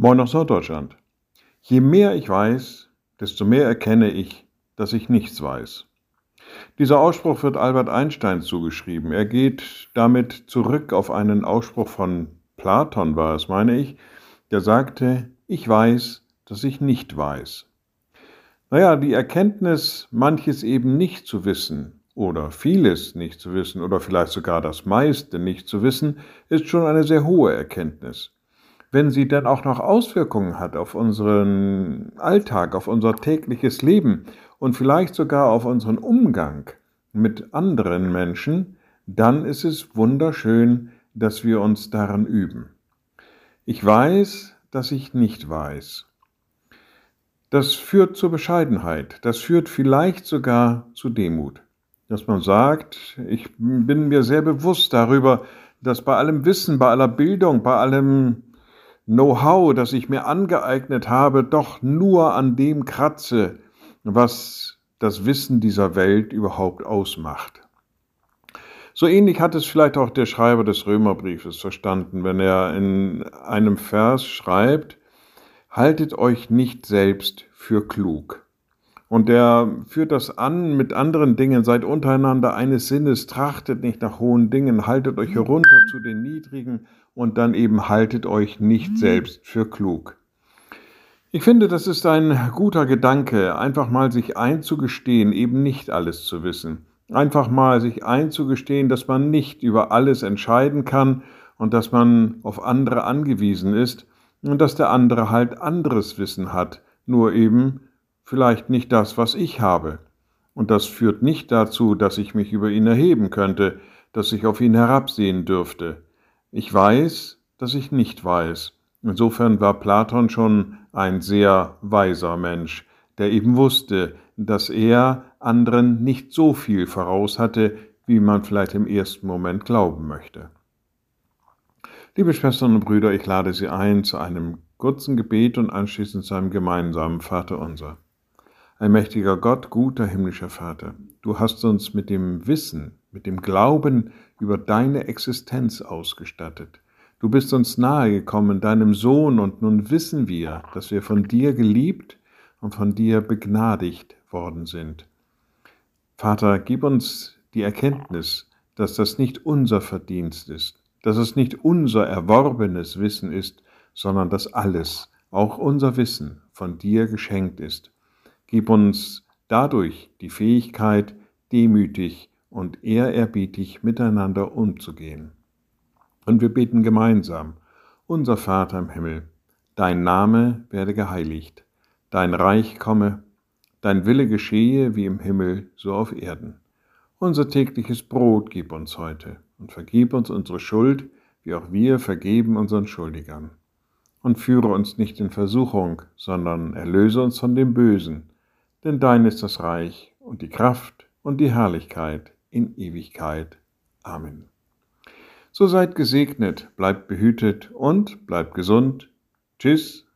Moin aus Norddeutschland. Je mehr ich weiß, desto mehr erkenne ich, dass ich nichts weiß. Dieser Ausspruch wird Albert Einstein zugeschrieben. Er geht damit zurück auf einen Ausspruch von Platon, war es, meine ich, der sagte, ich weiß, dass ich nicht weiß. Naja, die Erkenntnis, manches eben nicht zu wissen oder vieles nicht zu wissen oder vielleicht sogar das meiste nicht zu wissen, ist schon eine sehr hohe Erkenntnis wenn sie dann auch noch Auswirkungen hat auf unseren Alltag, auf unser tägliches Leben und vielleicht sogar auf unseren Umgang mit anderen Menschen, dann ist es wunderschön, dass wir uns daran üben. Ich weiß, dass ich nicht weiß. Das führt zur Bescheidenheit, das führt vielleicht sogar zu Demut, dass man sagt, ich bin mir sehr bewusst darüber, dass bei allem Wissen, bei aller Bildung, bei allem Know-how, das ich mir angeeignet habe, doch nur an dem kratze, was das Wissen dieser Welt überhaupt ausmacht. So ähnlich hat es vielleicht auch der Schreiber des Römerbriefes verstanden, wenn er in einem Vers schreibt, haltet euch nicht selbst für klug. Und er führt das an mit anderen Dingen, seid untereinander eines Sinnes, trachtet nicht nach hohen Dingen, haltet euch herunter zu den Niedrigen und dann eben haltet euch nicht selbst für klug. Ich finde, das ist ein guter Gedanke, einfach mal sich einzugestehen, eben nicht alles zu wissen. Einfach mal sich einzugestehen, dass man nicht über alles entscheiden kann und dass man auf andere angewiesen ist und dass der andere halt anderes Wissen hat, nur eben vielleicht nicht das, was ich habe. Und das führt nicht dazu, dass ich mich über ihn erheben könnte, dass ich auf ihn herabsehen dürfte. Ich weiß, dass ich nicht weiß. Insofern war Platon schon ein sehr weiser Mensch, der eben wusste, dass er anderen nicht so viel voraus hatte, wie man vielleicht im ersten Moment glauben möchte. Liebe Schwestern und Brüder, ich lade Sie ein zu einem kurzen Gebet und anschließend zu einem gemeinsamen Vaterunser. Allmächtiger Gott, guter himmlischer Vater, du hast uns mit dem Wissen, mit dem Glauben über deine Existenz ausgestattet. Du bist uns nahegekommen, deinem Sohn, und nun wissen wir, dass wir von dir geliebt und von dir begnadigt worden sind. Vater, gib uns die Erkenntnis, dass das nicht unser Verdienst ist, dass es nicht unser erworbenes Wissen ist, sondern dass alles, auch unser Wissen, von dir geschenkt ist Gib uns dadurch die Fähigkeit, demütig und ehrerbietig miteinander umzugehen. Und wir beten gemeinsam, unser Vater im Himmel, dein Name werde geheiligt, dein Reich komme, dein Wille geschehe wie im Himmel, so auf Erden. Unser tägliches Brot gib uns heute und vergib uns unsere Schuld, wie auch wir vergeben unseren Schuldigern. Und führe uns nicht in Versuchung, sondern erlöse uns von dem Bösen denn dein ist das Reich und die Kraft und die Herrlichkeit in Ewigkeit. Amen. So seid gesegnet, bleibt behütet und bleibt gesund. Tschüss